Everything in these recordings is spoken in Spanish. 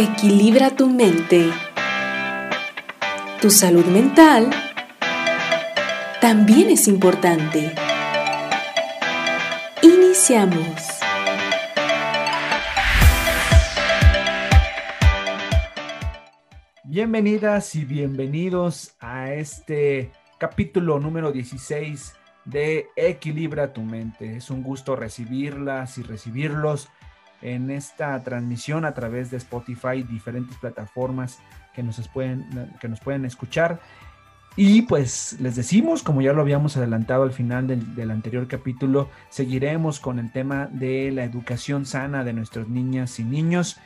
Equilibra tu mente. Tu salud mental también es importante. Iniciamos. Bienvenidas y bienvenidos a este capítulo número 16 de Equilibra tu mente. Es un gusto recibirlas y recibirlos en esta transmisión a través de Spotify, diferentes plataformas que nos pueden, que nos pueden escuchar. Y pues les decimos, como ya lo habíamos adelantado al final del, anterior capítulo, seguiremos con el tema de la educación sana de nuestras niñas y niños.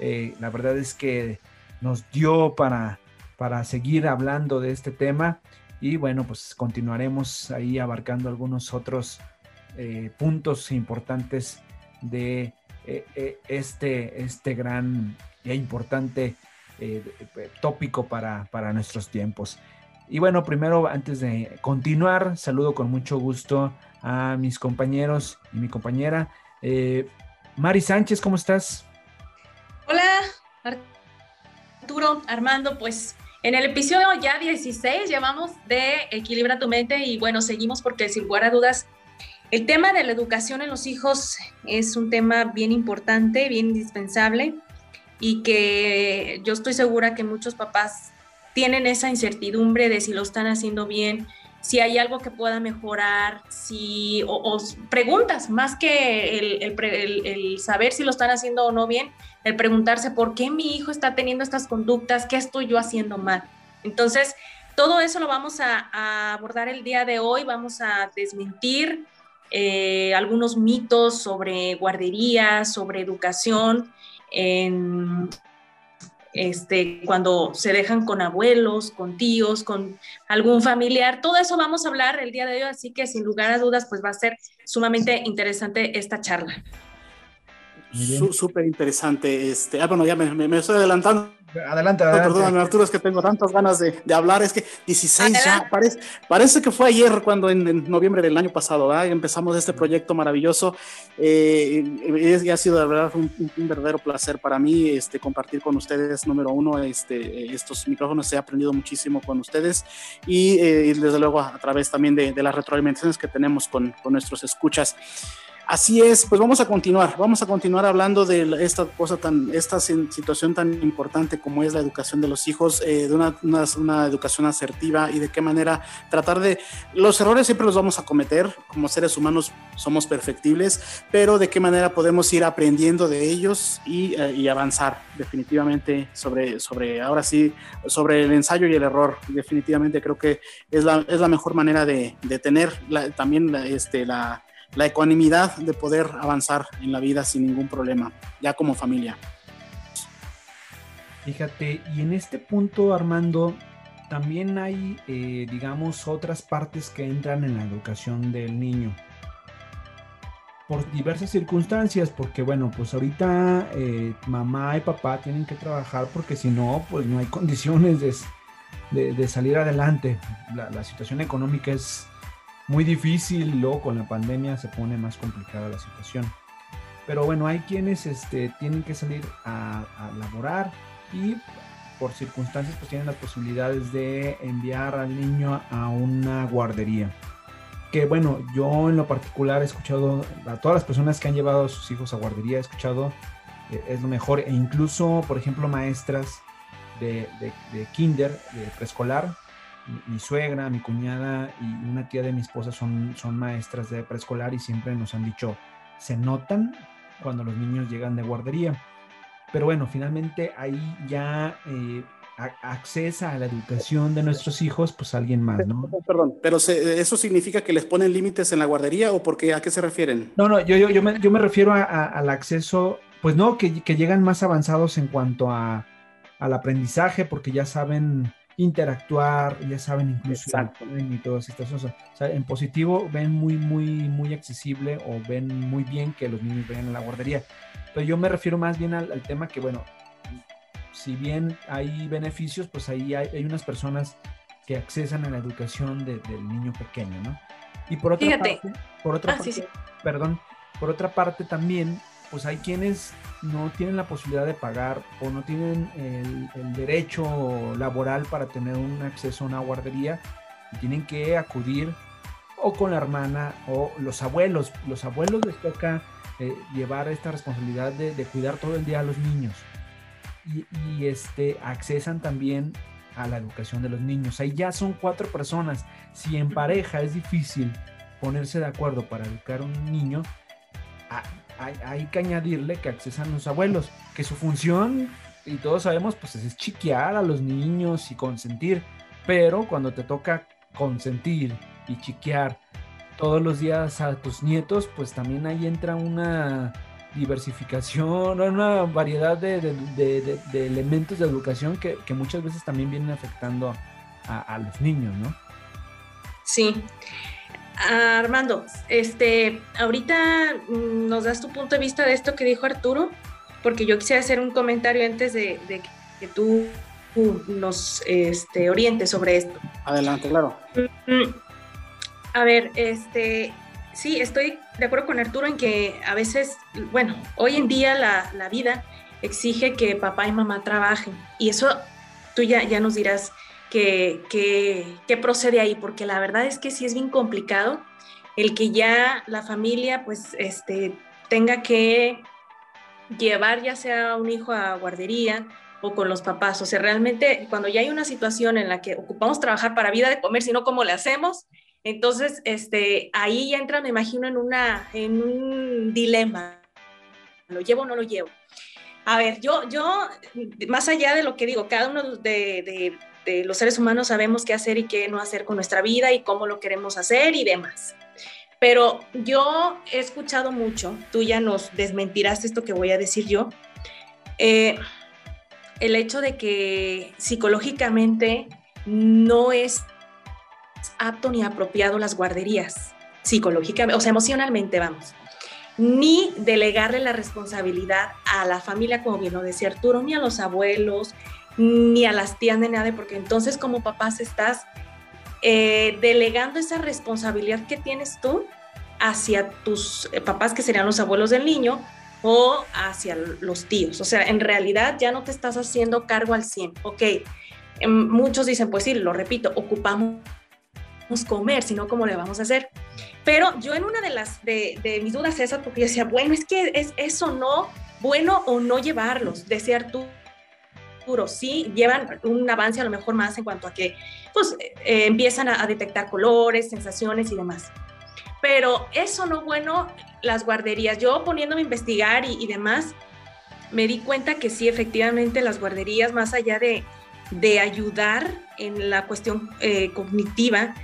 Eh, la verdad es que nos dio para, para seguir hablando de este tema y bueno, pues continuaremos ahí abarcando algunos otros eh, puntos importantes de este, este gran e importante eh, tópico para, para nuestros tiempos. Y bueno, primero, antes de continuar, saludo con mucho gusto a mis compañeros y mi compañera. Mari Sánchez, ¿cómo estás? Hola, Arturo, Armando, pues en el episodio ya 16 llevamos de Equilibra tu mente y bueno, seguimos porque sin lugar a dudas el tema de la educación en los hijos es un tema bien importante, bien indispensable y que yo estoy segura que muchos papás tienen esa incertidumbre de si lo están haciendo bien, si hay algo que pueda mejorar, si, o, preguntas, más que el, saber si lo están haciendo o no bien, el preguntarse por qué mi hijo está teniendo estas conductas, qué estoy yo haciendo mal. Entonces, todo eso lo vamos a abordar el día de hoy, vamos a desmentir eh, algunos mitos sobre guarderías, sobre educación, este, cuando se dejan con abuelos, con tíos, con algún familiar. Todo eso vamos a hablar el día de hoy, así que sin lugar a dudas, pues va a ser sumamente interesante esta charla. Súper interesante. Este, ah, bueno, ya me, estoy adelantando. Adelante, adelante. Perdóname, Arturo, es que tengo tantas ganas de, hablar. Es que 16 ya, parece, parece que fue ayer, cuando en, noviembre del año pasado, empezamos este proyecto maravilloso. Eh, y ha sido, de verdad, un, verdadero placer para mí este, compartir con ustedes, número uno, este, estos micrófonos. He aprendido muchísimo con ustedes y, eh, desde luego, a, través también de, las retroalimentaciones que tenemos con, con nuestros escuchas. Así es, pues vamos a continuar, vamos a continuar hablando de esta cosa tan, esta situación tan importante como es la educación de los hijos, eh, de una, educación asertiva y de qué manera tratar de, los errores siempre los vamos a cometer, como seres humanos somos perfectibles, pero de qué manera podemos ir aprendiendo de ellos y, eh, avanzar definitivamente sobre, sobre, ahora sí, sobre el ensayo y el error, definitivamente creo que es la, es la mejor manera de, de tener también este, la la ecuanimidad de poder avanzar en la vida sin ningún problema, ya como familia. Fíjate, y en este punto, Armando, también hay, eh, digamos, otras partes que entran en la educación del niño. Por diversas circunstancias, porque bueno, pues ahorita eh, mamá y papá tienen que trabajar porque si no, pues no hay condiciones de, de, salir adelante. la situación económica es muy difícil, luego con la pandemia se pone más complicada la situación. Pero bueno, hay quienes este, tienen que salir a, laborar y por circunstancias pues tienen las posibilidades de enviar al niño a una guardería. Que bueno, yo en lo particular he escuchado a todas las personas que han llevado a sus hijos a guardería, he escuchado eh, es lo mejor e incluso por ejemplo maestras de, de kinder, de preescolar, mi, suegra, mi cuñada y una tía de mi esposa son, son maestras de preescolar y siempre nos han dicho, se notan cuando los niños llegan de guardería. Pero bueno, finalmente ahí ya eh, accesa a la educación de nuestros hijos, pues alguien más, ¿no? Perdón, pero ¿eso significa que les ponen límites en la guardería o porque a qué se refieren? No, no, yo, yo, yo, me, yo me refiero al acceso, pues no, que, que, llegan más avanzados en cuanto a, al aprendizaje, porque ya saben interactuar, ya saben incluso y todas estas cosas. O sea, en positivo ven muy, muy, muy accesible o ven muy bien que los niños vayan a la guardería. Pero yo me refiero más bien al, tema que, bueno, si bien hay beneficios, pues ahí hay, unas personas que accesan a la educación del niño pequeño, ¿no? Y por otra parte, por otra ah, parte, perdón, por otra parte también pues hay quienes no tienen la posibilidad de pagar o no tienen el, el, derecho laboral para tener un acceso a una guardería y tienen que acudir o con la hermana o los abuelos. Los abuelos les toca eh, llevar esta responsabilidad de, de, cuidar todo el día a los niños y, y, este, accesan también a la educación de los niños. Ahí ya son cuatro personas. Si en pareja es difícil ponerse de acuerdo para educar a un niño, hay, que añadirle que accesan los abuelos, que su función, y todos sabemos, pues es chiquear a los niños y consentir, pero cuando te toca consentir y chiquear todos los días a tus nietos, pues también ahí entra una diversificación, una variedad de, elementos de educación que, que, muchas veces también vienen afectando a, a los niños, ¿no? Sí. Armando, este, ahorita nos das tu punto de vista de esto que dijo Arturo, porque yo quisiera hacer un comentario antes de, de que tú nos este, orientes sobre esto. Adelante, claro. A ver, este, sí, estoy de acuerdo con Arturo en que a veces, bueno, hoy en día la, la vida exige que papá y mamá trabajen y eso tú ya, ya nos dirás que, que, que, procede ahí, porque la verdad es que sí es bien complicado el que ya la familia pues este, tenga que llevar ya sea un hijo a guardería o con los papás. O sea, realmente cuando ya hay una situación en la que ocupamos trabajar para vida de comer, sino cómo le hacemos, entonces este, ahí ya entra, me imagino, en, una, en un dilema. ¿Lo llevo o no lo llevo? A ver, yo, yo, más allá de lo que digo, cada uno de, de de los seres humanos sabemos qué hacer y qué no hacer con nuestra vida y cómo lo queremos hacer y demás. Pero yo he escuchado mucho, tú ya nos desmentirás esto que voy a decir yo, eh, el hecho de que psicológicamente no es apto ni apropiado las guarderías, psicológicamente, o sea, emocionalmente, vamos, ni delegarle la responsabilidad a la familia, como bien lo decía Arturo, ni a los abuelos, ni a las tías de nadie, porque entonces como papás estás eh, delegando esa responsabilidad que tienes tú hacia tus eh, papás, que serían los abuelos del niño, o hacia los tíos. O sea, en realidad ya no te estás haciendo cargo al 100. Ok, em, muchos dicen, pues sí, lo repito, ocupamos comer, sino cómo le vamos a hacer. Pero yo en una de las de, de mis dudas esa, porque yo decía, bueno, es que es eso no, bueno o no llevarlos, desear tú sí llevan un avance a lo mejor más en cuanto a que pues eh, empiezan a, a, detectar colores, sensaciones y demás. Pero eso no bueno, las guarderías, yo poniéndome a investigar y, y demás, me di cuenta que sí, efectivamente las guarderías, más allá de, de ayudar en la cuestión eh, cognitiva,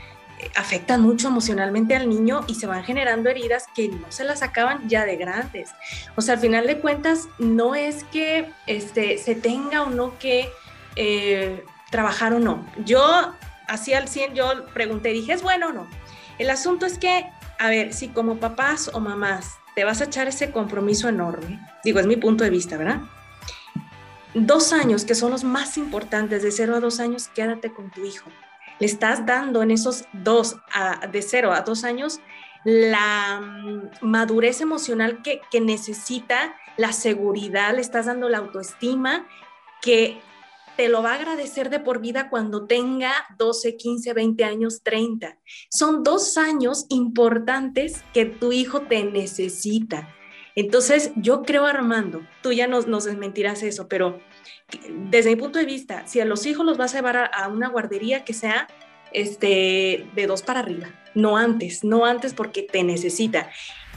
afectan mucho emocionalmente al niño y se van generando heridas que no se las acaban ya de grandes. O sea, al final de cuentas, no es que este, se tenga o no que eh, trabajar o no. Yo, así al 100, yo pregunté, dije, ¿es bueno o no? El asunto es que, a ver, si como papás o mamás te vas a echar ese compromiso enorme, digo, es mi punto de vista, ¿verdad? Dos años, que son los más importantes, de cero a dos años, quédate con tu hijo le estás dando en esos dos, de cero a dos años, la mm, madurez emocional que, que necesita, la seguridad, le estás dando la autoestima que te lo va a agradecer de por vida cuando tenga 12, 15, 20 años, 30. Son dos años importantes que tu hijo te necesita. Entonces, yo creo, Armando, tú ya nos, nos desmentirás eso, pero desde mi punto de vista, si a los hijos los vas a llevar a, una guardería que sea este, de dos para arriba, no antes, no antes porque te necesita.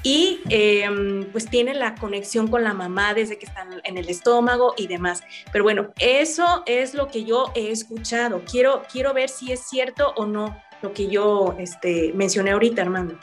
Y eh, pues tiene la conexión con la mamá desde que están en el estómago y demás. Pero bueno, eso es lo que yo he escuchado. Quiero, quiero ver si es cierto o no lo que yo este, mencioné ahorita, Armando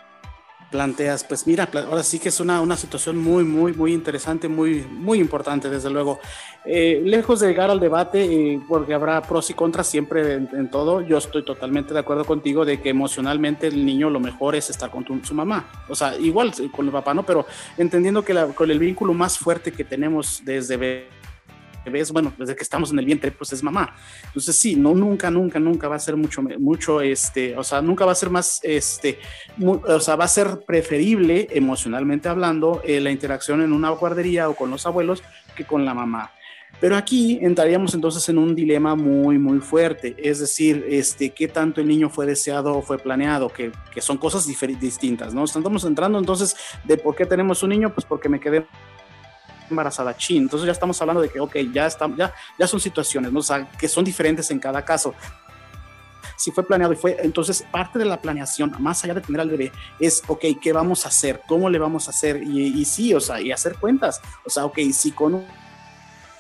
planteas, pues mira, ahora sí que es una, una situación muy, muy, muy interesante, muy, muy importante, desde luego. Eh, lejos de llegar al debate, eh, porque habrá pros y contras siempre en, todo, yo estoy totalmente de acuerdo contigo de que emocionalmente el niño lo mejor es estar con tu, su mamá. O sea, igual con el papá, ¿no? Pero entendiendo que la, con el vínculo más fuerte que tenemos desde ves, bueno, desde que estamos en el vientre, pues es mamá. Entonces sí, no, nunca, nunca, nunca va a ser mucho, mucho, este, o sea, nunca va a ser más, este, o sea, va a ser preferible emocionalmente hablando eh, la interacción en una guardería o con los abuelos que con la mamá. Pero aquí entraríamos entonces en un dilema muy, muy fuerte, es decir, este, qué tanto el niño fue deseado o fue planeado, que, que son cosas distintas, ¿no? Estamos entrando entonces de por qué tenemos un niño, pues porque me quedé embarazada, chin. Entonces ya estamos hablando de que, ok, ya, están, ya, ya son situaciones, ¿no? O sea, que son diferentes en cada caso. Si fue planeado y fue, entonces parte de la planeación, más allá de tener al bebé, es, ok, ¿qué vamos a hacer? ¿Cómo le vamos a hacer? Y, y sí, o sea, y hacer cuentas. O sea, ok, si con un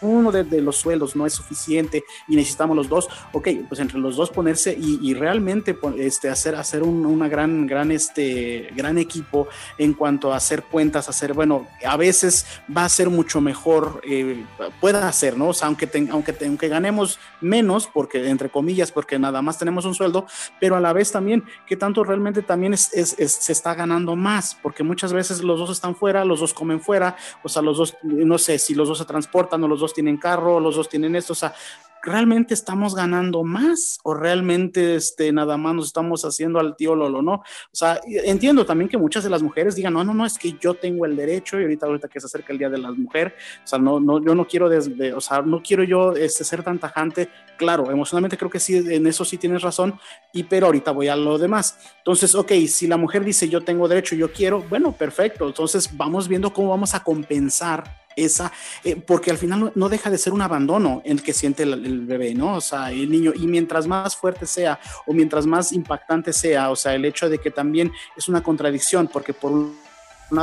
uno de, los sueldos no es suficiente y necesitamos los dos, ok, pues entre los dos ponerse y, realmente este, hacer, hacer un, una gran, gran, este, gran equipo en cuanto a hacer cuentas, hacer, bueno, a veces va a ser mucho mejor, eh, pueda hacer, ¿no? O sea, aunque, aunque, aunque ganemos menos, porque entre comillas, porque nada más tenemos un sueldo, pero a la vez también, que tanto realmente también es, se está ganando más, porque muchas veces los dos están fuera, los dos comen fuera, o sea, los dos, no sé, si los dos se transportan o los dos tienen carro, los dos tienen esto, o sea, ¿realmente estamos ganando más o realmente este, nada más nos estamos haciendo al tío Lolo, no? O sea, entiendo también que muchas de las mujeres digan, no, no, no, es que yo tengo el derecho y ahorita, ahorita que se acerca el Día de la Mujer, o sea, no, no, yo no quiero, desde, o sea, no quiero yo este, ser tan tajante, claro, emocionalmente creo que sí, en eso sí tienes razón, y pero ahorita voy a lo demás. Entonces, ok, si la mujer dice yo tengo derecho, yo quiero, bueno, perfecto, entonces vamos viendo cómo vamos a compensar esa, eh, porque al final no, deja de ser un abandono el que siente el, bebé, ¿no? O sea, el niño, y mientras más fuerte sea o mientras más impactante sea, o sea, el hecho de que también es una contradicción, porque por un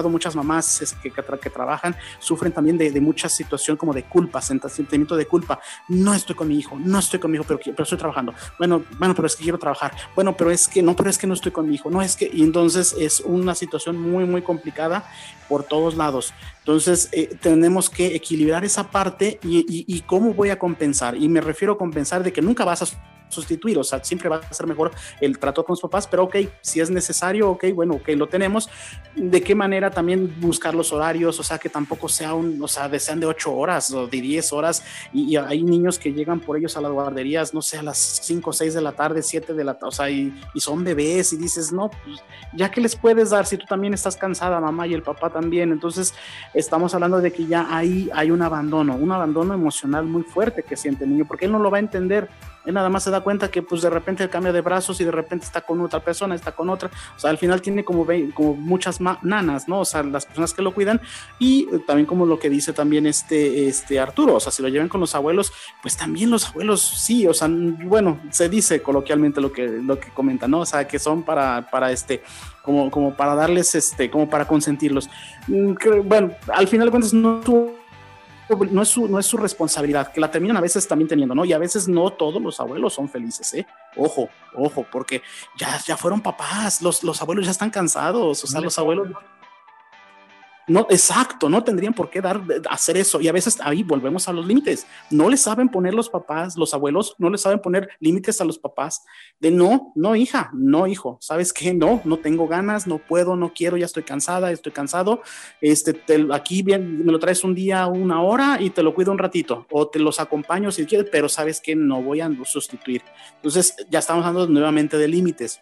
muchas mamás que, que, trabajan sufren también de, de, mucha situación como de culpa, sentimiento de culpa. No estoy con mi hijo, no estoy con mi hijo, pero, pero estoy trabajando. Bueno, bueno, pero es que quiero trabajar. Bueno, pero es que no, pero es que no estoy con mi hijo. No es que, y entonces es una situación muy, muy complicada por todos lados. Entonces, eh, tenemos que equilibrar esa parte y, y, y, cómo voy a compensar. Y me refiero a compensar de que nunca vas a sustituir, o sea, siempre va a ser mejor el trato con los papás, pero ok, si es necesario, ok, bueno, ok, lo tenemos. ¿De qué manera también buscar los horarios? O sea, que tampoco sea un, o sea, sean de ocho horas o de diez horas, y, hay niños que llegan por ellos a las guarderías, no sé, a las cinco o seis de la tarde, siete de la tarde, o sea, y, son bebés, y dices, no, pues, ya que les puedes dar si tú también estás cansada, mamá, y el papá también, entonces estamos hablando de que ya ahí hay un abandono, un abandono emocional muy fuerte que siente el niño, porque él no lo va a entender él nada más se da cuenta que pues de repente el cambia de brazos y de repente está con otra persona, está con otra, o sea, al final tiene como, como muchas nanas, ¿no? O sea, las personas que lo cuidan y eh, también como lo que dice también este, este Arturo, o sea, si lo llevan con los abuelos, pues también los abuelos, sí, o sea, bueno, se dice coloquialmente lo que, lo que comentan, ¿no? O sea, que son para, para este, como, como para darles, este, como para consentirlos. Mm, bueno, al final de cuentas no tuvo no es, su, no es su responsabilidad, que la terminan a veces también teniendo, ¿no? Y a veces no todos los abuelos son felices, ¿eh? Ojo, ojo, porque ya, ya fueron papás, los, los abuelos ya están cansados, o sea, los abuelos no, exacto, no tendrían por qué dar, hacer eso. Y a veces ahí volvemos a los límites. No le saben poner los papás, los abuelos, no le saben poner límites a los papás de no, no, hija, no, hijo, ¿sabes qué? No, no tengo ganas, no puedo, no quiero, ya estoy cansada, estoy cansado. Este, aquí bien, me lo traes un día, una hora y te lo cuido un ratito o te los acompaño si quieres, pero sabes que no voy a sustituir. Entonces, ya estamos hablando nuevamente de límites.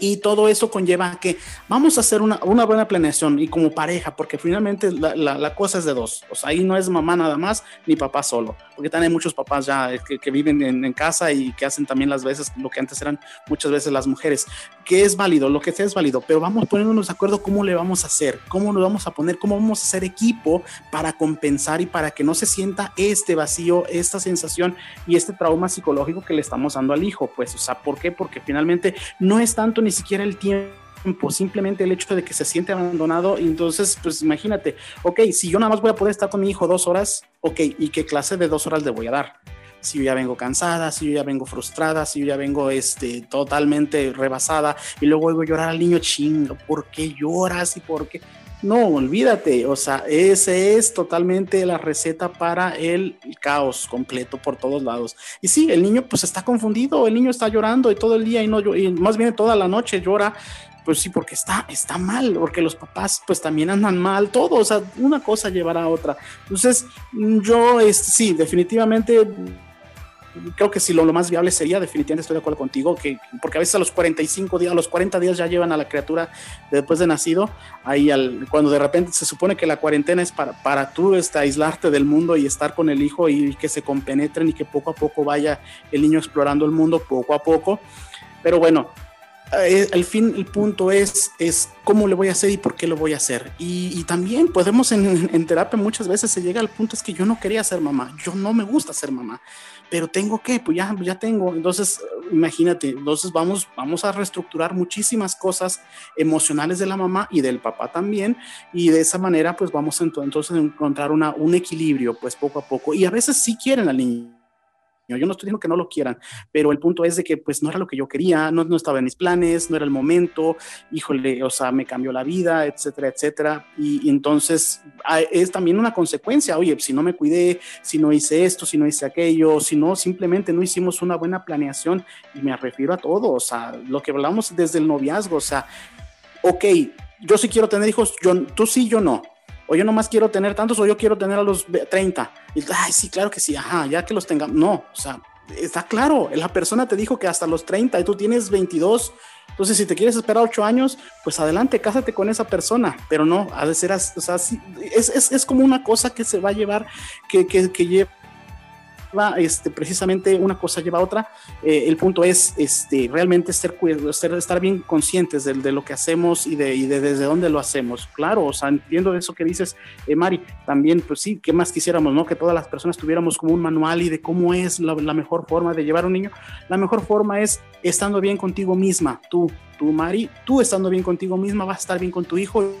Y todo eso conlleva que vamos a hacer una, una buena planeación y como pareja, porque finalmente la, la, cosa es de dos. O sea, ahí no es mamá nada más ni papá solo, porque también hay muchos papás ya que, que viven en, en, casa y que hacen también las veces lo que antes eran muchas veces las mujeres, que es válido, lo que sea es válido, pero vamos poniéndonos de acuerdo cómo le vamos a hacer, cómo lo vamos a poner, cómo vamos a hacer equipo para compensar y para que no se sienta este vacío, esta sensación y este trauma psicológico que le estamos dando al hijo. Pues, o sea, ¿por qué? Porque finalmente no es tanto ni siquiera el tiempo, simplemente el hecho de que se siente abandonado. Y entonces, pues imagínate, ok, si yo nada más voy a poder estar con mi hijo dos horas, ok, ¿y qué clase de dos horas le voy a dar? Si yo ya vengo cansada, si yo ya vengo frustrada, si yo ya vengo este, totalmente rebasada y luego a llorar al niño, chingo, ¿por qué lloras y por qué? No, olvídate, o sea, ese es totalmente la receta para el caos completo por todos lados. Y sí, el niño pues está confundido, el niño está llorando y todo el día y no y más bien toda la noche llora pues sí, porque está, está mal, porque los papás pues también andan mal, todo, o sea, una cosa llevará a otra. Entonces, yo, este, sí, definitivamente creo que si lo, lo, más viable sería, definitivamente estoy de acuerdo contigo, que, porque a veces a los 45 días, a los 40 días ya llevan a la criatura después de nacido, ahí al, cuando de repente se supone que la cuarentena es para, para tú este, aislarte del mundo y estar con el hijo y que se compenetren y que poco a poco vaya el niño explorando el mundo, poco a poco. Pero bueno, eh, el fin, el punto es, es cómo le voy a hacer y por qué lo voy a hacer. Y, también podemos en, en, terapia muchas veces se llega al punto es que yo no quería ser mamá, yo no me gusta ser mamá, pero tengo que, pues ya, ya tengo. Entonces, imagínate, entonces vamos, vamos a reestructurar muchísimas cosas emocionales de la mamá y del papá también. Y de esa manera, pues vamos a entonces encontrar una, un equilibrio, pues poco a poco. Y a veces sí quieren al niño yo no estoy diciendo que no lo quieran, pero el punto es de que pues no era lo que yo quería, no, no estaba en mis planes, no era el momento, híjole, o sea, me cambió la vida, etcétera, etcétera. Y, entonces es también una consecuencia, oye, si no me cuidé, si no hice esto, si no hice aquello, si no, simplemente no hicimos una buena planeación, y me refiero a todo, o sea, lo que hablamos desde el noviazgo, o sea, ok, yo sí quiero tener hijos, yo, tú sí, yo no o yo nomás quiero tener tantos, o yo quiero tener a los 30. Y, ay, sí, claro que sí, ajá, ya que los tengamos. No, o sea, está claro, la persona te dijo que hasta los 30 y tú tienes 22. Entonces, si te quieres esperar 8 años, pues adelante, cásate con esa persona, pero no, ha de ser, o sea, es, es, es, como una cosa que se va a llevar, que, que, que lleva este, precisamente una cosa lleva a otra. Eh, el punto es este, realmente ser, ser, estar bien conscientes de, de, lo que hacemos y de, y de, desde dónde lo hacemos. Claro, o sea, entiendo eso que dices, eh, Mari, también, pues sí, ¿qué más quisiéramos, no? Que todas las personas tuviéramos como un manual y de cómo es la, la mejor forma de llevar a un niño. La mejor forma es estando bien contigo misma, tú, tú, Mari, tú estando bien contigo misma, vas a estar bien con tu hijo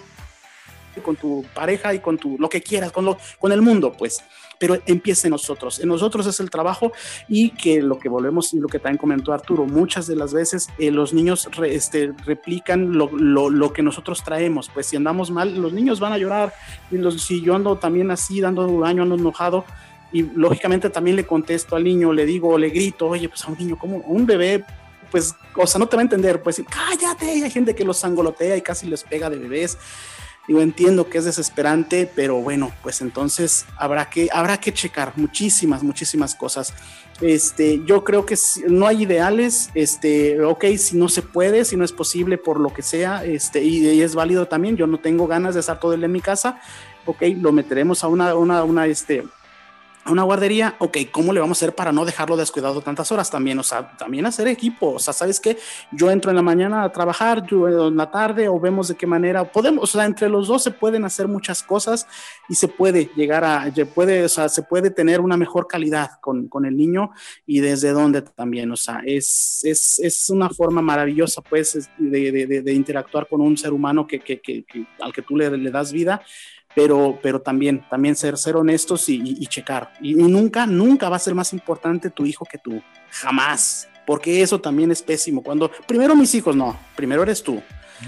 con tu pareja y con tu lo que quieras, con, lo, con el mundo, pues pero empieza en nosotros. En nosotros es el trabajo y que lo que volvemos y lo que también comentó Arturo, muchas de las veces eh, los niños este, replican lo, lo, lo, que nosotros traemos. Pues si andamos mal, los niños van a llorar. Y los, si yo ando también así, dando daño, ando enojado, y lógicamente también le contesto al niño, le digo, le grito, oye, pues a un niño, como un bebé, pues, o sea, no te va a entender, pues, cállate, hay gente que los angolotea y casi les pega de bebés. Digo, entiendo que es desesperante, pero bueno, pues entonces habrá que, habrá que checar muchísimas, muchísimas cosas. Este, yo creo que no hay ideales, este, ok, si no se puede, si no es posible por lo que sea, este, y, y es válido también, yo no tengo ganas de estar todo el día en mi casa, ok, lo meteremos a una, una, una, este, a una guardería, ok, ¿cómo le vamos a hacer para no dejarlo descuidado tantas horas también? O sea, también hacer equipo, o sea, ¿sabes qué? Yo entro en la mañana a trabajar, yo en la tarde, o vemos de qué manera podemos, o sea, entre los dos se pueden hacer muchas cosas y se puede llegar a, se puede, o sea, se puede tener una mejor calidad con, con el niño y desde dónde también, o sea, es, es, es una forma maravillosa, pues, de, de, interactuar con un ser humano que, que, que, al que tú le, le das vida pero, pero también, también ser, ser honestos y, y, y checar. Y, y, nunca, nunca va a ser más importante tu hijo que tú. Jamás. Porque eso también es pésimo. Cuando primero mis hijos, no, primero eres tú.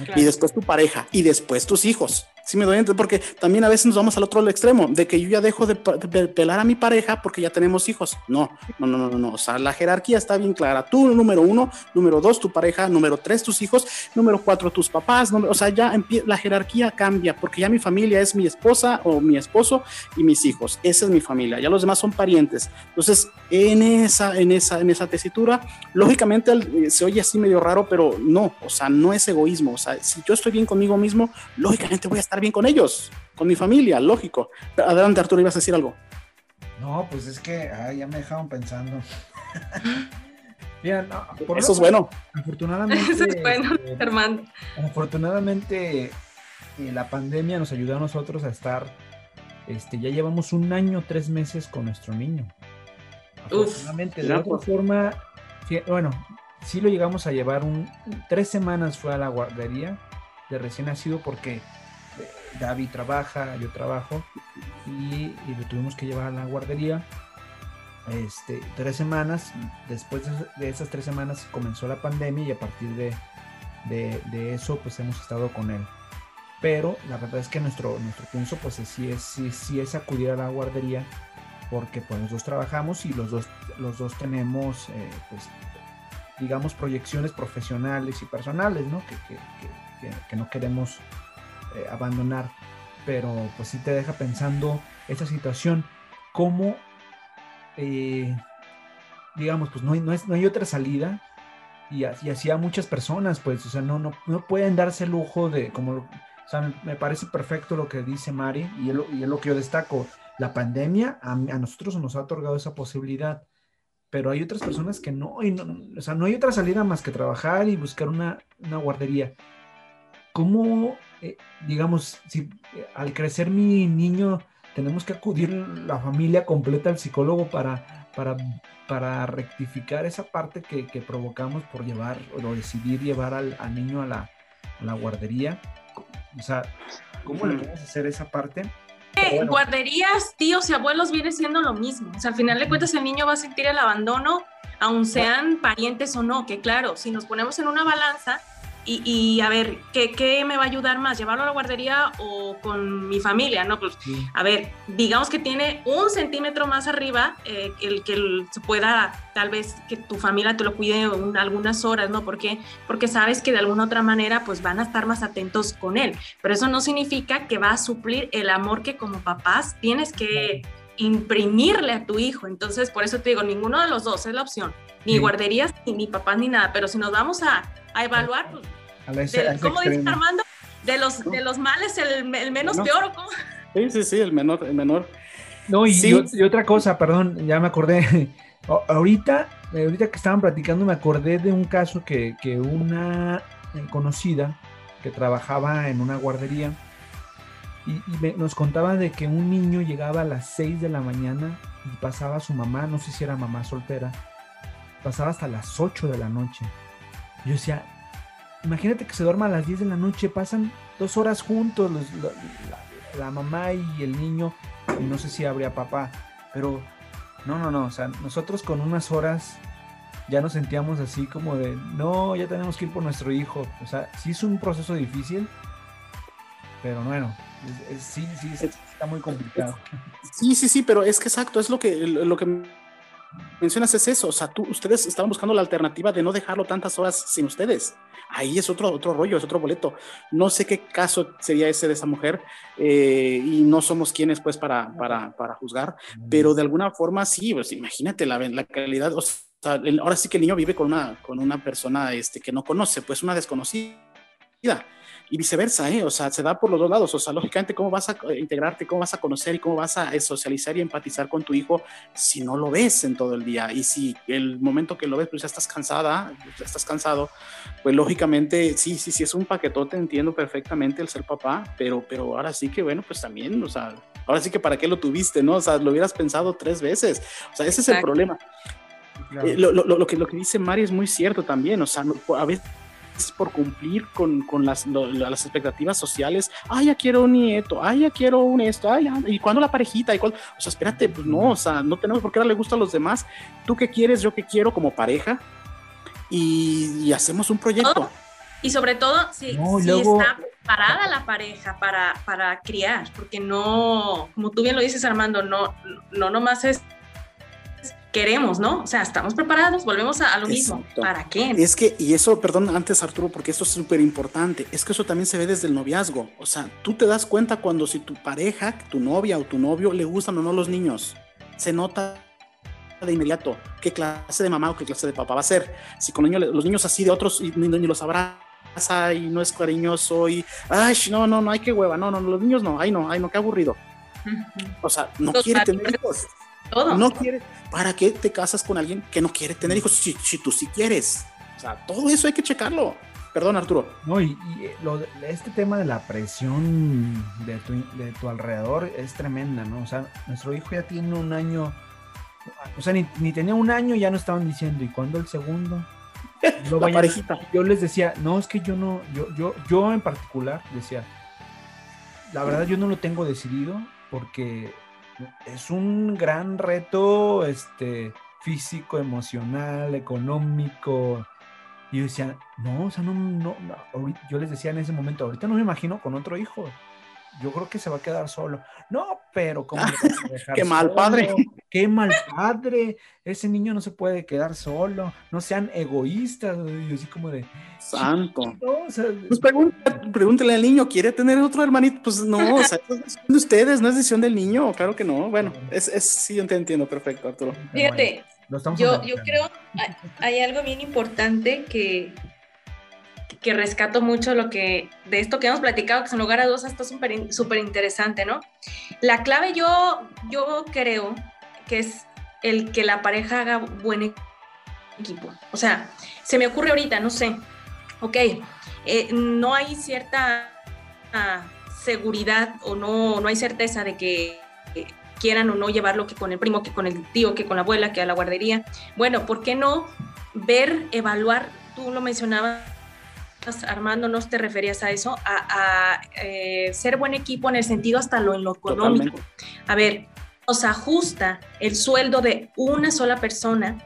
Claro. Y después tu pareja. Y después tus hijos. Sí me doy entender, porque también a veces nos vamos al otro extremo, de que yo ya dejo de, de, pelar a mi pareja porque ya tenemos hijos. No, no, no, no, no. O sea, la jerarquía está bien clara. Tú, número uno, número dos, tu pareja, número tres, tus hijos, número cuatro, tus papás. Número, o sea, ya la jerarquía cambia, porque ya mi familia es mi esposa o mi esposo y mis hijos. Esa es mi familia. Ya los demás son parientes. Entonces, en esa, en esa, en esa tesitura, lógicamente se oye así medio raro, pero no, o sea, no es egoísmo. O sea, si yo estoy bien conmigo mismo, lógicamente voy a estar bien con ellos, con mi familia, lógico. Adelante, Arturo, ibas a decir algo. No, pues es que ay, ya me dejaron pensando. Mira, no, por Eso es bueno. Afortunadamente. Eso es bueno, eh, Armando. Afortunadamente, eh, la pandemia nos ayudó a nosotros a estar. Este, ya llevamos un año, tres meses con nuestro niño. Afortunadamente, Uf, de otra forma, bueno, sí lo llegamos a llevar un. Tres semanas fue a la guardería de recién nacido porque Gaby trabaja, yo trabajo y, lo tuvimos que llevar a la guardería. Este, tres semanas, después de esas tres semanas comenzó la pandemia y a partir de, de, eso pues hemos estado con él. Pero la verdad es que nuestro, nuestro pienso pues sí es, sí, es acudir a la guardería porque pues los dos trabajamos y los dos, los dos tenemos eh, pues digamos proyecciones profesionales y personales, ¿no? Que, que que, no queremos eh, abandonar, pero pues sí te deja pensando esa situación, cómo, eh, digamos, pues no hay, no, no hay otra salida, y, así a muchas personas, pues, o sea, no, no, no pueden darse el lujo de, como, o sea, me parece perfecto lo que dice Mari, y es lo, y es que yo destaco, la pandemia a, nosotros nos ha otorgado esa posibilidad, pero hay otras personas que no, y no, o sea, no hay otra salida más que trabajar y buscar una, una guardería. ¿Cómo, eh, digamos, si eh, al crecer mi niño tenemos que acudir la familia completa al psicólogo para, para, para rectificar esa parte que, que, provocamos por llevar o decidir llevar al, al niño a la, a la, guardería? O sea, ¿cómo le podemos hacer esa parte? Bueno. Guarderías, tíos y abuelos viene siendo lo mismo. O sea, al final de cuentas el niño va a sentir el abandono, aun sean parientes o no, que claro, si nos ponemos en una balanza, y, y, a ver, ¿qué, ¿qué, me va a ayudar más? ¿Llevarlo a la guardería o con mi familia? No, pues, sí. a ver, digamos que tiene un centímetro más arriba, eh, el que se pueda, tal vez, que tu familia te lo cuide un, algunas horas, ¿no? Porque, porque sabes que de alguna otra manera, pues, van a estar más atentos con él. Pero eso no significa que va a suplir el amor que como papás tienes que imprimirle a tu hijo. Entonces, por eso te digo, ninguno de los dos es la opción. Ni sí. guarderías, ni, ni papás, ni nada. Pero si nos vamos a a evaluar, pues, a ese, de, a ese ¿cómo dice extremo. Armando? De los, de los males el, el menos No. peor, ¿o cómo? Sí, sí, sí, el menor, el menor. No, y, Sí. y, y otra cosa, perdón, ya me acordé. Ahorita, eh, ahorita que estaban platicando, me acordé de un caso que, que una eh, conocida que trabajaba en una guardería y, y me- nos contaba de que un niño llegaba a las 6 de la mañana y pasaba a su mamá, no sé si era mamá soltera, pasaba hasta las 8 de la noche. Yo decía, imagínate que se duerma a las 10 de la noche, pasan dos horas juntos los- la, la- la mamá y el niño, y no sé si habría papá, pero no, no, no, o sea, nosotros con unas horas ya nos sentíamos así como de, no, ya tenemos que ir por nuestro hijo, o sea, sí es un proceso difícil, pero bueno, es- es- sí, sí, es- está muy complicado. Sí, sí, sí, pero es que exacto, es lo que, lo que mencionas es eso, o sea, tú, ustedes estaban buscando la alternativa de no dejarlo tantas horas sin ustedes. Ahí es otro, otro rollo, es otro boleto. No sé qué caso sería ese de esa mujer eh, y no somos quienes pues para, para, para juzgar, pero de alguna forma sí, pues imagínate la, la calidad, o sea, ahora sí que el niño vive con una, con una persona este, que no conoce, pues una desconocida. Y viceversa, ¿eh? O sea, se da por los dos lados. O sea, lógicamente, ¿cómo vas a eh, integrarte, cómo vas a conocer y cómo vas a eh, socializar y empatizar con tu hijo si no lo ves en todo el día? Y si el momento que lo ves, pues ya estás cansada, ya estás cansado, pues lógicamente, sí, sí, sí, es un paquetote, entiendo perfectamente el ser papá, pero, pero ahora sí que, bueno, pues también, o sea, ahora sí que para qué lo tuviste, ¿no? O sea, lo hubieras pensado tres veces. O sea, ese es el Exacto. problema. Claro. Eh, lo, lo- lo que, lo que dice Mari es muy cierto también, o sea, no- a veces por cumplir con, con las, lo- las expectativas sociales, ay, ya quiero un nieto, ay, ya quiero un esto, ay, ya, y cuando la parejita, y cuándo? o sea, espérate, pues no, o sea, no tenemos por qué darle gusto a los demás, tú qué quieres, yo qué quiero como pareja, y, y hacemos un proyecto. Y sobre todo, si, No, si luego- está preparada la pareja para, para criar, porque no, como tú bien lo dices, Armando, no, no nomás es queremos, ¿no? O sea, estamos preparados, volvemos a, a lo mismo. ¿Para qué? Es que, y eso, perdón, antes Arturo, porque esto es súper importante, es que eso también se ve desde el noviazgo. O sea, tú te das cuenta cuando si tu pareja, tu novia o tu novio le gustan o no los niños. Se nota de inmediato qué clase de mamá o qué clase de papá va a ser. Si con niño- los niños así de otros y ni, ni los abraza y no es cariñoso y, ay, no, no, no, hay que hueva, no, no, los niños no, ay, no, ay, no, qué aburrido. O sea, no quiere tener hijos. Todo. No quiere. ¿Para qué te casas con alguien que no quiere tener hijos si, si tú sí quieres? O sea, todo eso hay que checarlo. Perdón, Arturo. No, y, y, eh, lo de- este tema de la presión de tu, de tu alrededor es tremenda, ¿no? O sea, nuestro hijo ya tiene un año, o sea, ni, ni tenía un año, ya nos estaban diciendo, ¿y cuándo el segundo? No La parejita. Yo les decía, no, es que yo no, yo, yo, yo en particular decía, la verdad yo no lo tengo decidido porque es un gran reto, este, físico, emocional, económico. Y yo decía, no, o sea, no, no, no, yo les decía en ese momento, ahorita no me imagino con otro hijo. Yo creo que se va a quedar solo. No, pero ¿cómo a dejar Qué mal solo? padre. qué mal padre, ese niño no se puede quedar solo, no sean egoístas, y así como de... Santo. pues pregúntale al niño, ¿quiere tener otro hermanito? Pues no, o sea, es decisión de ustedes, no es decisión del niño, claro que no. Bueno, es, es sí, yo te entiendo perfecto, Arturo. Fíjate, yo, yo creo, hay algo bien importante que, que rescato mucho lo que, de esto que hemos platicado, que sin lugar a dudas está súper interesante, ¿no? La clave yo, yo creo que es el que la pareja haga buen equipo. O sea, se me ocurre ahorita, no sé, ok, eh, no hay cierta ah, seguridad o no, no hay certeza de que quieran o no llevarlo que con el primo, que con el tío, que con la abuela, que a la guardería. Bueno, ¿por qué no ver, evaluar? Tú lo mencionabas Armando, no te referías a eso, a, eh, ser buen equipo en el sentido hasta lo en lo económico. A ver, nos ajusta el sueldo de una sola persona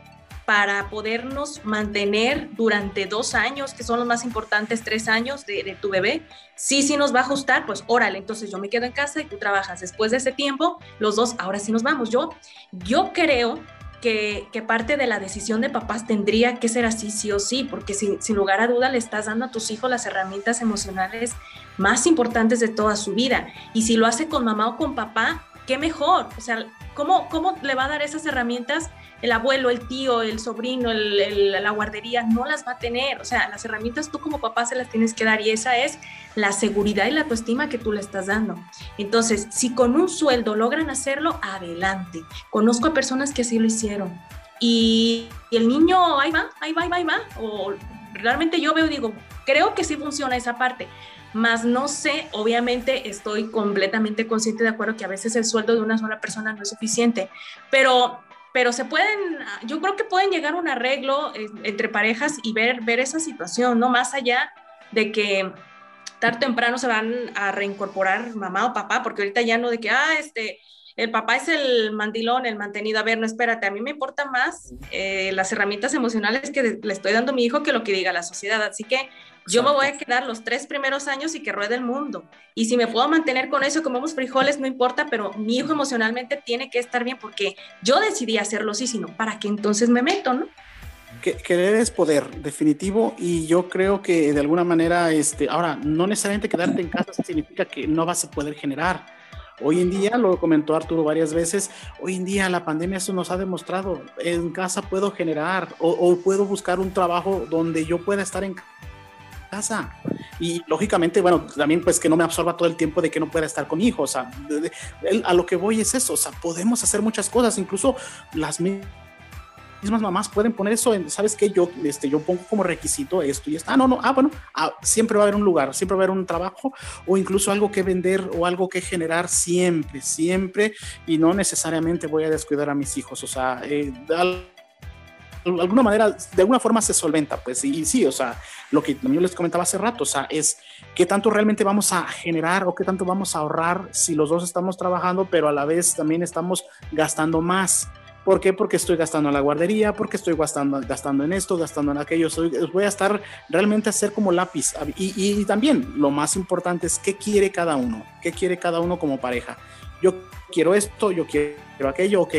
para podernos mantener durante dos años, que son los más importantes, tres años de, tu bebé, sí, sí nos va a ajustar, pues órale, entonces yo me quedo en casa y tú trabajas. Después de ese tiempo, los dos, ahora sí nos vamos. Yo, yo creo que, parte de la decisión de papás tendría que ser así, sí o sí, porque sin, sin lugar a duda le estás dando a tus hijos las herramientas emocionales más importantes de toda su vida. Y si lo hace con mamá o con papá, qué mejor. O sea, ¿cómo, cómo le va a dar esas herramientas el abuelo, el tío, el sobrino, la guardería? No las va a tener. O sea, las herramientas tú como papá se las tienes que dar y esa es la seguridad y la autoestima que tú le estás dando. Entonces, si con un sueldo logran hacerlo, adelante. Conozco a personas que así lo hicieron. Y, el niño ahí va, ahí va, ahí va, ahí va. O realmente yo veo y digo, creo que sí funciona esa parte más no sé, obviamente estoy completamente consciente de acuerdo que a veces el sueldo de una sola persona no es suficiente, pero, pero se pueden, yo creo que pueden llegar a un arreglo entre parejas y ver, ver esa situación, ¿no? Más allá de que tarde o temprano se van a reincorporar mamá o papá, porque ahorita ya no de que, ah, este, el papá es el mandilón, el mantenido. A ver, no espérate, a mí me importa más eh, las herramientas emocionales que le estoy dando a mi hijo que lo que diga la sociedad. Así que yo me voy a quedar los tres primeros años y que ruede el mundo. Y si me puedo mantener con eso, comemos frijoles, no importa, pero mi hijo emocionalmente tiene que estar bien porque yo decidí hacerlo así, sino para que entonces me meto, ¿no? Que, querer es poder, definitivo, y yo creo que de alguna manera, este, ahora, no necesariamente quedarte en casa significa que no vas a poder generar. Hoy en día, lo comentó Arturo varias veces, hoy en día la pandemia eso nos ha demostrado, en casa puedo generar o, o puedo buscar un trabajo donde yo pueda estar en casa. Y lógicamente, bueno, también pues que no me absorba todo el tiempo de que no pueda estar con hijos. O sea, a lo que voy es eso, o sea, podemos hacer muchas cosas, incluso las mismas mamás pueden poner eso en, ¿sabes qué? Yo, este, yo pongo como requisito esto y esto. Ah, no, no, ah, bueno, ah, siempre va a haber un lugar, siempre va a haber un trabajo o incluso algo que vender o algo que generar siempre, siempre y no necesariamente voy a descuidar a mis hijos. O sea, eh, de alguna manera, de alguna forma se solventa, pues, y, sí, o sea, lo que yo les comentaba hace rato, o sea, es qué tanto realmente vamos a generar o qué tanto vamos a ahorrar si los dos estamos trabajando, pero a la vez también estamos gastando más. ¿Por qué? Porque estoy gastando en la guardería, porque estoy gastando, gastando en esto, gastando en aquello. voy a estar realmente a ser como lápiz. Y, y, también lo más importante es qué quiere cada uno, qué quiere cada uno como pareja. Yo quiero esto, yo quiero aquello, ok.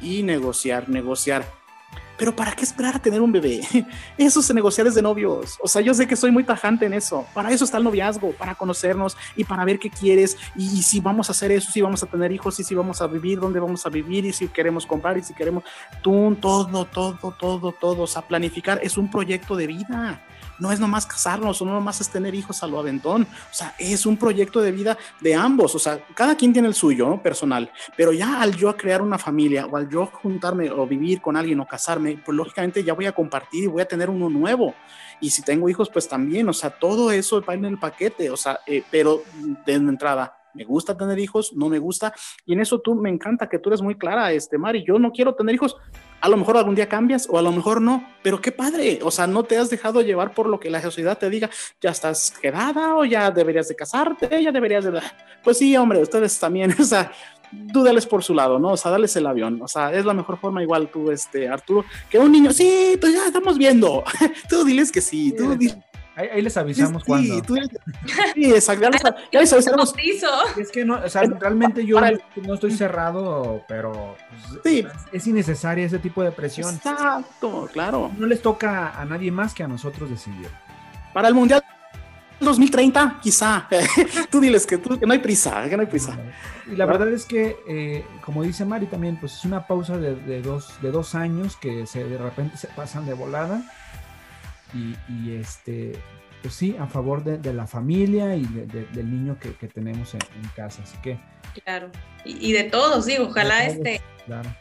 Y negociar, negociar pero ¿para qué esperar a tener un bebé? Eso se negocia desde novios. O sea, yo sé que soy muy tajante en eso. Para eso está el noviazgo, para conocernos y para ver qué quieres y, si vamos a hacer eso, si vamos a tener hijos y si vamos a vivir, dónde vamos a vivir y si queremos comprar y si queremos tú, todo, todo, todo, todo. O sea, planificar es un proyecto de vida no es nomás casarnos o no nomás es tener hijos a lo aventón. O sea, es un proyecto de vida de ambos. O sea, cada quien tiene el suyo, ¿no? Personal. Pero ya al yo crear una familia o al yo juntarme o vivir con alguien o casarme, pues lógicamente ya voy a compartir y voy a tener uno nuevo. Y si tengo hijos, pues también. O sea, todo eso va en el paquete. O sea, eh, pero de entrada, me gusta tener hijos, no me gusta. Y en eso tú me encanta que tú eres muy clara, este, Mari. Yo no quiero tener hijos. A lo mejor algún día cambias o a lo mejor no, pero qué padre. O sea, no te has dejado llevar por lo que la sociedad te diga, ya estás quedada o ya deberías de casarte, ya deberías de. Pues sí, hombre, ustedes también, o sea, dúdales por su lado, ¿no? O sea, dales el avión. O sea, es la mejor forma, igual tú, este, Arturo, que un niño, sí, pues ya estamos viendo. tú diles que sí, tú diles Ahí, les avisamos sí, cuando. Tú, sí, exacto. Ya les, avisamos. Es que no, o sea, realmente yo no, estoy cerrado, pero pues, sí. es innecesaria ese tipo de presión. Exacto, claro. No les toca a nadie más que a nosotros decidir. Para el Mundial 2030, quizá. tú diles que, tú, que, no hay prisa, que no hay prisa. Y la verdad es que, eh, como dice Mari también, pues es una pausa de, dos, de dos años que se, de repente se pasan de volada y, este, pues sí, a favor de, la familia y del niño que, tenemos en, casa. Así que. Claro, y, de todos, digo, ojalá este. Claro.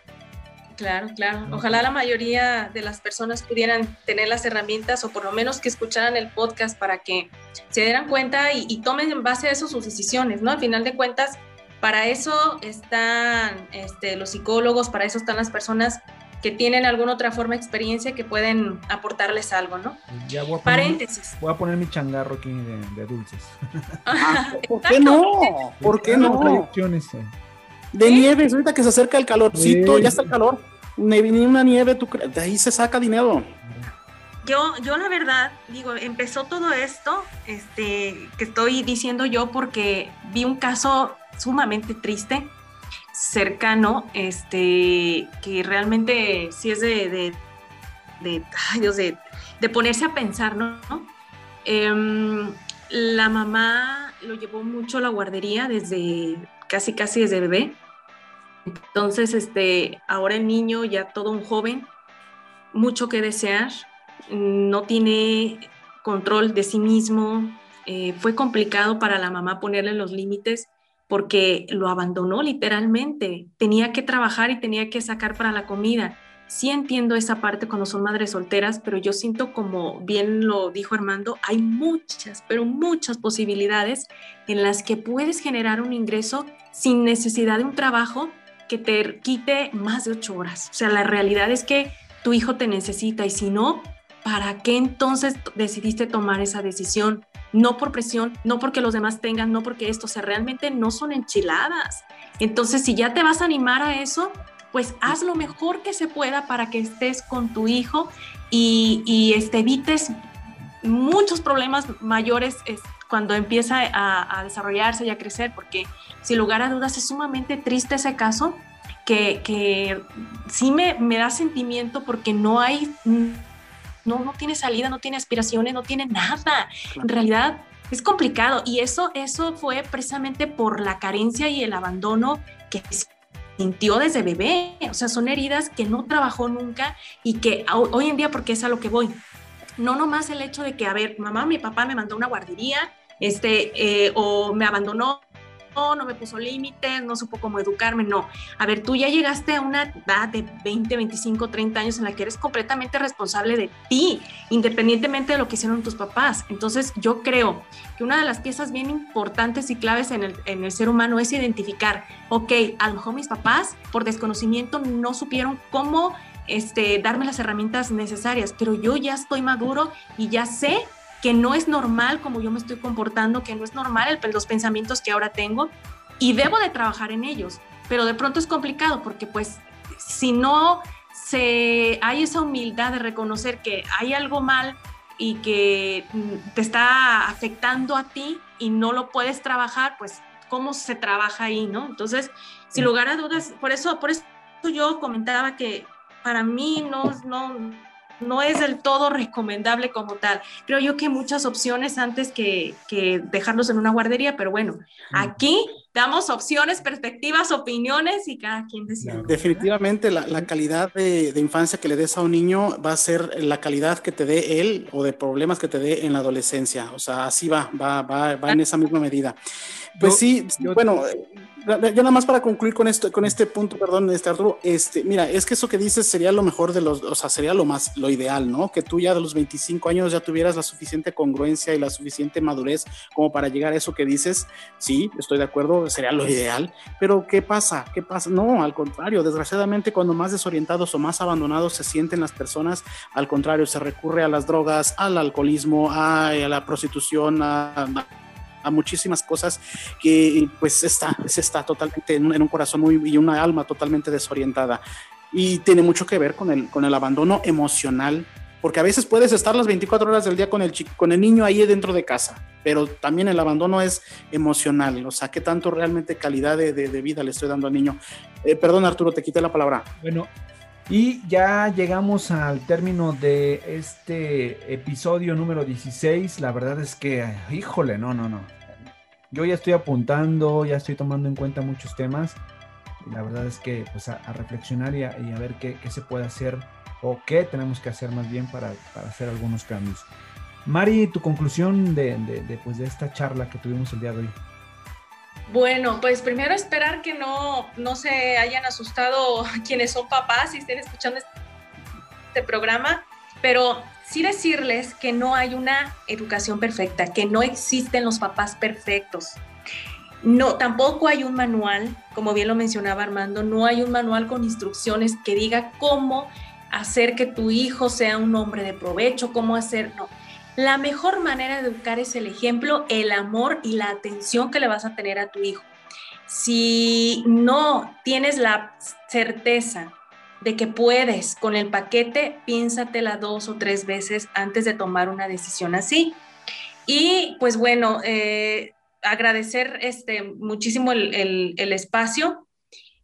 Claro, claro. Ojalá la mayoría de las personas pudieran tener las herramientas o por lo menos que escucharan el podcast para que se dieran cuenta y, y tomen en base a eso sus decisiones, ¿no? Al final de cuentas, para eso están este, los psicólogos, para eso están las personas que tienen alguna otra forma de experiencia que pueden aportarles algo, ¿no? Ya voy a poner, Paréntesis. Voy a poner mi changarro aquí de, dulces. Ah, ¿Por qué no? ¿Por qué no? De nieve, ahorita que se acerca el calorcito, ya está el calor. Ni una nieve, tú de ahí se saca dinero. Yo, yo la verdad, digo, empezó todo esto, este, que estoy diciendo yo porque vi un caso sumamente triste cercano, este, que realmente sí es de, de, de, Dios, de, ponerse a pensar, ¿no? Em, la mamá lo llevó mucho a la guardería desde casi, casi desde bebé. Entonces, este, ahora el niño, ya todo un joven, mucho que desear, no tiene control de sí mismo. Eh, fue complicado para la mamá ponerle los límites porque lo abandonó literalmente. Tenía que trabajar y tenía que sacar para la comida. Sí entiendo esa parte cuando son madres solteras, pero yo siento como bien lo dijo Armando, hay muchas, pero muchas posibilidades en las que puedes generar un ingreso sin necesidad de un trabajo que te quite más de ocho horas. O sea, la realidad es que tu hijo te necesita y si no, ¿para qué entonces decidiste tomar esa decisión? No por presión, no porque los demás tengan, no porque esto, o sea, realmente no son enchiladas. Entonces, si ya te vas a animar a eso, pues haz lo mejor que se pueda para que estés con tu hijo y, este, evites muchos problemas mayores cuando empieza a, desarrollarse y a crecer, porque sin lugar a dudas es sumamente triste ese caso, que, que sí me, me da sentimiento porque no hay no, no tiene salida, no tiene aspiraciones, no tiene nada. En realidad es complicado y eso, eso fue precisamente por la carencia y el abandono que sintió desde bebé. O sea, son heridas que no trabajó nunca y que hoy en día, porque es a lo que voy, no nomás el hecho de que, a ver, mamá, mi papá me mandó una guardería, este, eh, o me abandonó no me puso límites, no supo cómo educarme, no. A ver, tú ya llegaste a una edad de 20, 25, 30 años en la que eres completamente responsable de ti, independientemente de lo que hicieron tus papás. Entonces, yo creo que una de las piezas bien importantes y claves en el, en el ser humano es identificar, ok, a lo mejor mis papás por desconocimiento no supieron cómo este, darme las herramientas necesarias, pero yo ya estoy maduro y ya sé que no es normal como yo me estoy comportando, que no es normal el, los pensamientos que ahora tengo y debo de trabajar en ellos. Pero de pronto es complicado porque pues si no se, hay esa humildad de reconocer que hay algo mal y que mm, te está afectando a ti y no lo puedes trabajar, pues cómo se trabaja ahí, ¿no? Entonces, sin lugar a dudas, por eso, por eso yo comentaba que para mí no, no, no es del todo recomendable como tal. Creo yo que muchas opciones antes que, dejarlos en una guardería, pero bueno, aquí damos opciones, perspectivas, opiniones y cada quien decide. Definitivamente la, calidad de, infancia que le des a un niño va a ser la calidad que te dé él o de problemas que te dé en la adolescencia. O sea, así va, va, va, va en esa misma medida. Pues sí, bueno, yo nada más para concluir con esto, con este punto, perdón, este Arturo, este, mira, es que eso que dices sería lo mejor de los, o sea, sería lo más, lo ideal, ¿no? Que tú ya de los 25 años ya tuvieras la suficiente congruencia y la suficiente madurez como para llegar a eso que dices. Sí, estoy de acuerdo, sería lo ideal, pero ¿qué pasa? ¿Qué pasa? No, al contrario, desgraciadamente cuando más desorientados o más abandonados se sienten las personas, al contrario, se recurre a las drogas, al alcoholismo, a, la prostitución, a muchísimas cosas que pues está, está totalmente en, un corazón muy, y una alma totalmente desorientada. Y tiene mucho que ver con el, con el abandono emocional porque a veces puedes estar las 24 horas del día con el, con el niño ahí dentro de casa, pero también el abandono es emocional, o sea, qué tanto realmente calidad de, vida le estoy dando al niño. Eh, perdón Arturo, te quité la palabra. Bueno, y ya llegamos al término de este episodio número 16, la verdad es que, híjole, no, no, no. Yo ya estoy apuntando, ya estoy tomando en cuenta muchos temas. la verdad es que pues a, reflexionar y a, ver qué, se puede hacer o qué tenemos que hacer más bien para, hacer algunos cambios. Mari, tu conclusión de, pues, de esta charla que tuvimos el día de hoy. Bueno, pues primero esperar que no, no se hayan asustado quienes son papás y estén escuchando este programa, pero sí decirles que no hay una educación perfecta, que no existen los papás perfectos. No, tampoco hay un manual, como bien lo mencionaba Armando, no hay un manual con instrucciones que diga cómo hacer que tu hijo sea un hombre de provecho, cómo hacer, no. La mejor manera de educar es el ejemplo, el amor y la atención que le vas a tener a tu hijo. Si no tienes la certeza de que puedes con el paquete, piénsatela dos o tres veces antes de tomar una decisión así. Y pues bueno, eh, agradecer este, muchísimo el, espacio.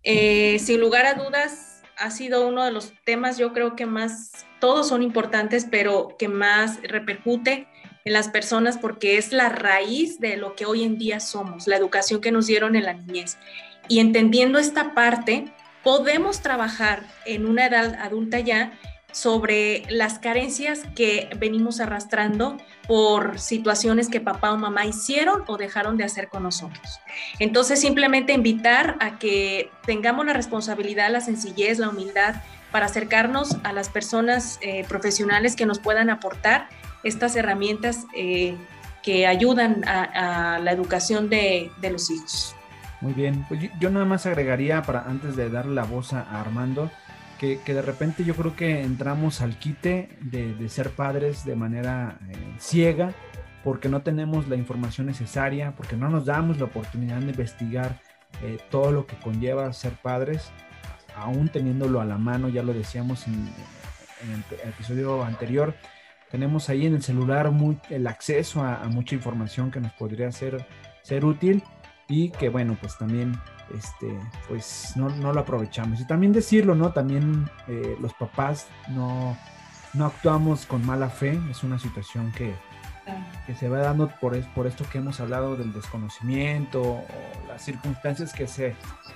Eh, sin lugar a dudas, ha sido uno de los temas, yo creo que más, todos son importantes, pero que más repercute en las personas porque es la raíz de lo que hoy en día somos, la educación que nos dieron en la niñez. Y entendiendo esta parte, podemos trabajar en una edad adulta ya sobre las carencias que venimos arrastrando por situaciones que papá o mamá hicieron o dejaron de hacer con nosotros. Entonces, simplemente invitar a que tengamos la responsabilidad, la sencillez, la humildad para acercarnos a las personas eh, profesionales que nos puedan aportar estas herramientas eh, que ayudan a, la educación de, los hijos. Muy bien, pues yo, nada más agregaría para antes de darle la voz a Armando, que, de repente yo creo que entramos al quite de, ser padres de manera eh, ciega, porque no tenemos la información necesaria, porque no nos damos la oportunidad de investigar todo lo que conlleva ser padres, aún teniéndolo a la mano, ya lo decíamos en, el episodio anterior, tenemos ahí en el celular el acceso a, mucha información que nos podría ser, ser útil y que bueno, pues también este, pues no, lo aprovechamos. Y también decirlo, ¿no? También eh, los papás no, no actuamos con mala fe, es una situación que, que se va dando por, por esto que hemos hablado del desconocimiento o las circunstancias que se,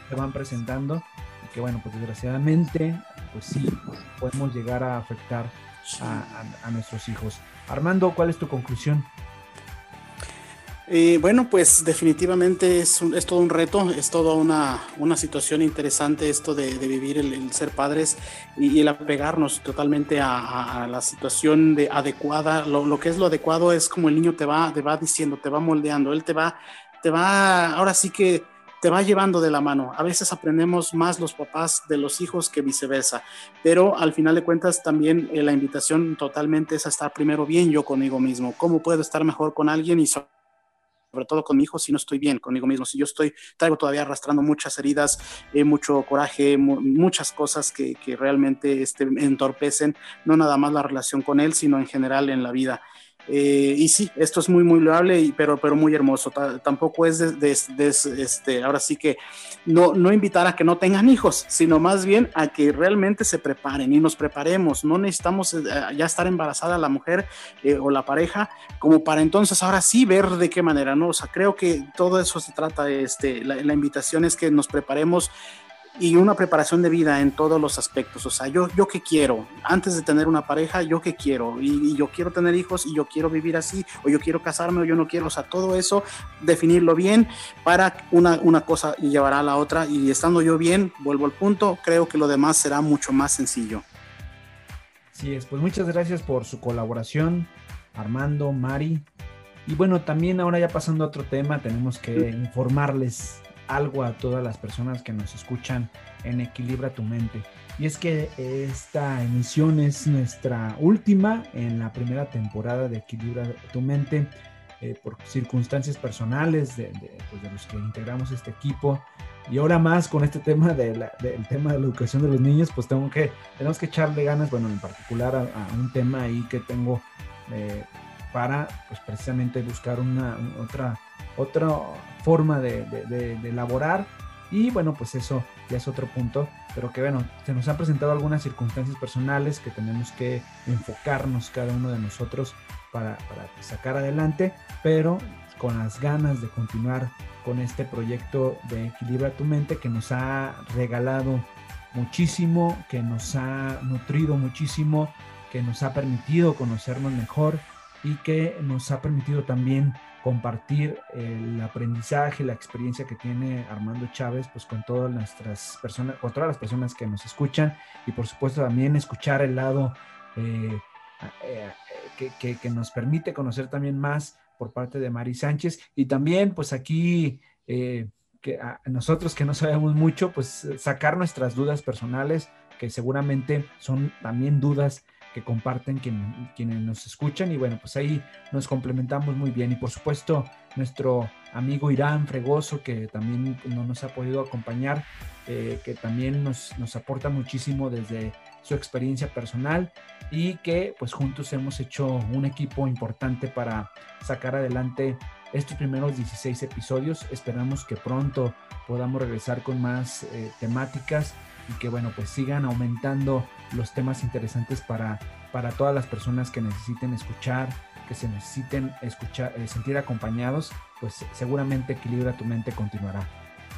se van presentando que bueno, pues desgraciadamente, pues sí, podemos llegar a afectar a, a nuestros hijos. Armando, ¿cuál es tu conclusión? Eh, bueno, pues definitivamente es, es, todo un reto, es toda una, una situación interesante esto de, vivir el, ser padres y, el apegarnos totalmente a, la situación de adecuada. Lo, que es lo adecuado es como el niño te va, te va diciendo, te va moldeando, él te va, te va, ahora sí que te va llevando de la mano. A veces aprendemos más los papás de los hijos que viceversa, pero al final de cuentas también eh, la invitación totalmente es a estar primero bien yo conmigo mismo. ¿Cómo puedo estar mejor con alguien y sobre todo con mi hijo, si no estoy bien conmigo mismo, si yo estoy, traigo todavía arrastrando muchas heridas, eh, mucho coraje, muchas cosas que, que realmente este, entorpecen no nada más la relación con él, sino en general en la vida. Eh, y sí, esto es muy, muy loable, pero, pero muy hermoso. tampoco es de, este, ahora sí que no, no invitar a que no tengan hijos, sino más bien a que realmente se preparen y nos preparemos. No necesitamos eh, ya estar embarazada la mujer eh, o la pareja como para entonces ahora sí ver de qué manera, ¿no? O sea, creo que todo eso se trata, este, la, la invitación es que nos preparemos y una preparación de vida en todos los aspectos. O sea, yo, yo qué quiero, antes de tener una pareja, yo qué quiero, y, yo quiero tener hijos, y yo quiero vivir así, o yo quiero casarme, o yo no quiero, o sea, todo eso, definirlo bien para una, una cosa y llevará a la otra, y estando yo bien, vuelvo al punto, creo que lo demás será mucho más sencillo. Sí, es, pues muchas gracias por su colaboración, Armando, Mari. Y bueno, también ahora ya pasando a otro tema, tenemos que informarles algo a todas las personas que nos escuchan en Equilibra tu mente. Y es que esta emisión es nuestra última en la primera temporada de Equilibra tu mente. eh, por circunstancias personales de, pues, de, los que integramos este equipo. Y ahora más con este tema de del tema de la educación de los niños, pues tengo que, tenemos que echarle ganas, bueno, en particular a, un tema ahí que tengo eh, para, pues precisamente buscar una, otra, otra forma de, de elaborar. Y bueno, pues eso ya es otro punto, pero que bueno, se nos han presentado algunas circunstancias personales que tenemos que enfocarnos cada uno de nosotros para, sacar adelante, pero con las ganas de continuar con este proyecto de Equilibra tu mente que nos ha regalado muchísimo, que nos ha nutrido muchísimo, que nos ha permitido conocernos mejor y que nos ha permitido también compartir el aprendizaje, la experiencia que tiene Armando Chávez, pues con todas nuestras personas, con todas las personas que nos escuchan y por supuesto también escuchar el lado eh, eh, que, que, nos permite conocer también más por parte de Mari Sánchez. Y también pues aquí eh, que nosotros que no sabemos mucho, pues sacar nuestras dudas personales que seguramente son también dudas que comparten quienes nos escuchan y bueno, pues ahí nos complementamos muy bien y por supuesto nuestro amigo Irán Fregoso que también no nos ha podido acompañar, eh, que también nos, nos aporta muchísimo desde su experiencia personal y que pues juntos hemos hecho un equipo importante para sacar adelante estos primeros 16 episodios. Esperamos que pronto podamos regresar con más eh, temáticas y que bueno pues sigan aumentando los temas interesantes para, para todas las personas que necesiten escuchar, que se necesiten escuchar, eh, sentir acompañados, pues seguramente Equilibra tu mente continuará.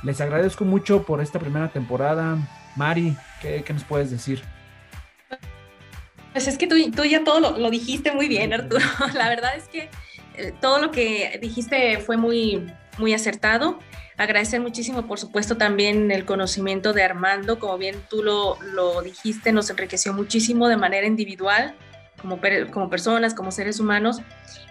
Les agradezco mucho por esta primera temporada. Mari, ¿qué, qué nos puedes decir? Pues es que tú, tú ya todo lo, lo, dijiste muy bien, Arturo. La verdad es que eh, todo lo que dijiste fue muy, muy acertado. Agradecer muchísimo, por supuesto, también el conocimiento de Armando, como bien tú lo, lo dijiste, nos enriqueció muchísimo de manera individual, como, como personas, como seres humanos.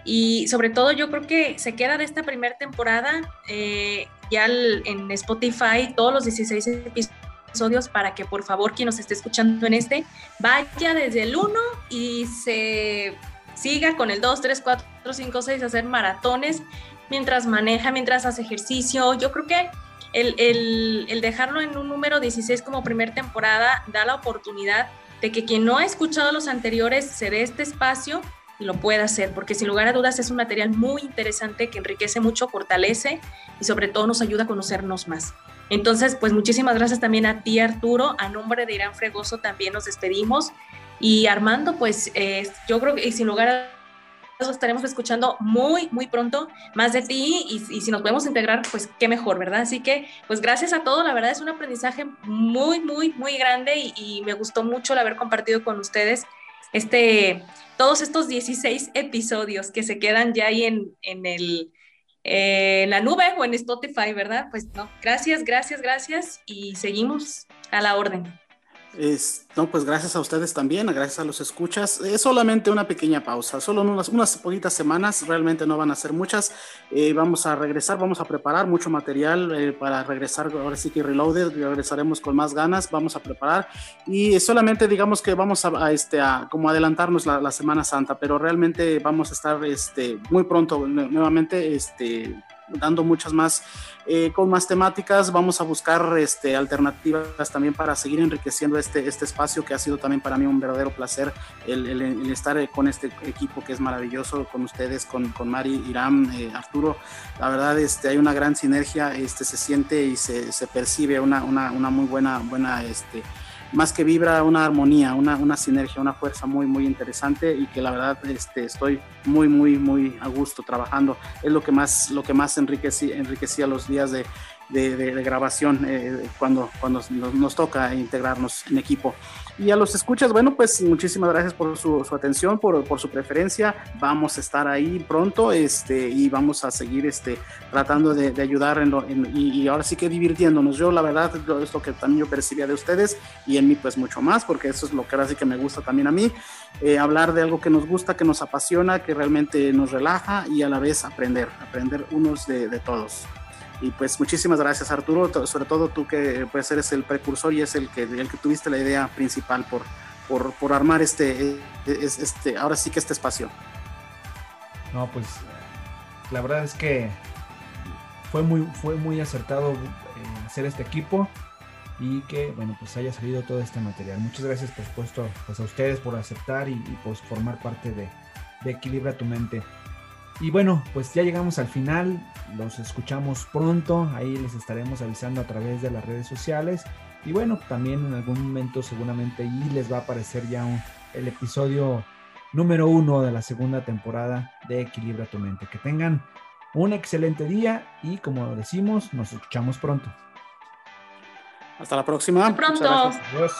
Y sobre todo yo creo que se queda de esta primera temporada eh, ya en Spotify todos los 16 episodios para que por favor quien nos esté escuchando en este vaya desde el 1 y se siga con el 2, 3, 4, 5, 6, hacer maratones mientras maneja, mientras hace ejercicio. Yo creo que el, dejarlo en un número 16 como primer temporada da la oportunidad de que quien no ha escuchado los anteriores se dé este espacio y lo pueda hacer, porque sin lugar a dudas es un material muy interesante que enriquece mucho, fortalece y sobre todo nos ayuda a conocernos más. Entonces, pues muchísimas gracias también a ti, Arturo. A nombre de Irán Fregoso también nos despedimos. Y Armando, pues eh, yo creo que sin lugar a estaremos escuchando muy, muy pronto más de ti y, si nos podemos integrar, pues qué mejor, ¿verdad? Así que, pues gracias a todos, la verdad es un aprendizaje muy, muy, muy grande y, me gustó mucho el haber compartido con ustedes este, todos estos 16 episodios que se quedan ya ahí en, en el... Eh, en la nube o en Spotify, ¿verdad? Pues no, gracias, gracias, gracias y seguimos a la orden. Es, no, pues gracias a ustedes también, gracias a los escuchas. Es solamente una pequeña pausa, solo unas, unas poquitas semanas, realmente no van a ser muchas. Eh, vamos a regresar, vamos a preparar mucho material eh, para regresar, ahora sí que Reloaded, regresaremos con más ganas, vamos a preparar y solamente digamos que vamos a, este, a como adelantarnos la, la, Semana Santa, pero realmente vamos a estar este, muy pronto nuevamente este, dando muchas más, eh, con más temáticas. Vamos a buscar este, alternativas también para seguir enriqueciendo este, este espacio que ha sido también para mí un verdadero placer el, estar eh, con este equipo que es maravilloso, con ustedes, con, con Mari, Irán, eh, Arturo. La verdad, este, hay una gran sinergia, este, se siente y se, se percibe una, una, una, muy buena, buena este, más que vibra una armonía, una, una, sinergia, una fuerza muy, muy interesante y que la verdad este, estoy muy, muy, muy a gusto trabajando. Es lo que más, lo que más enriquecía, enriquecía los días de, de, grabación eh, cuando, cuando nos, toca integrarnos en equipo. Y a los escuchas, bueno, pues muchísimas gracias por su, atención, por, por, su preferencia. Vamos a estar ahí pronto este, y vamos a seguir este, tratando de, ayudar en lo, y, ahora sí que divirtiéndonos. Yo, la verdad, es lo que también yo percibía de ustedes y en mí, pues mucho más, porque eso es lo que ahora sí que me gusta también a mí. Eh, hablar de algo que nos gusta, que nos apasiona, que realmente nos relaja y a la vez aprender, aprender unos de, de todos. Y pues muchísimas gracias Arturo, sobre todo tú que pues eres el precursor y es el que, el que tuviste la idea principal por, por, por armar este, este, ahora sí que este espacio. No, pues la verdad es que fue muy, fue muy acertado eh, hacer este equipo y que, bueno, pues haya salido todo este material. Muchas gracias, por supuesto, pues a ustedes por aceptar y, pues formar parte de, de Equilibra tu mente. Y bueno, pues ya llegamos al final, los escuchamos pronto, ahí les estaremos avisando a través de las redes sociales. Y bueno, también en algún momento seguramente ahí les va a aparecer ya el episodio número uno de la segunda temporada de Equilibra tu mente. Que tengan un excelente día y como decimos, nos escuchamos pronto. Hasta la próxima. Hasta pronto. Adiós.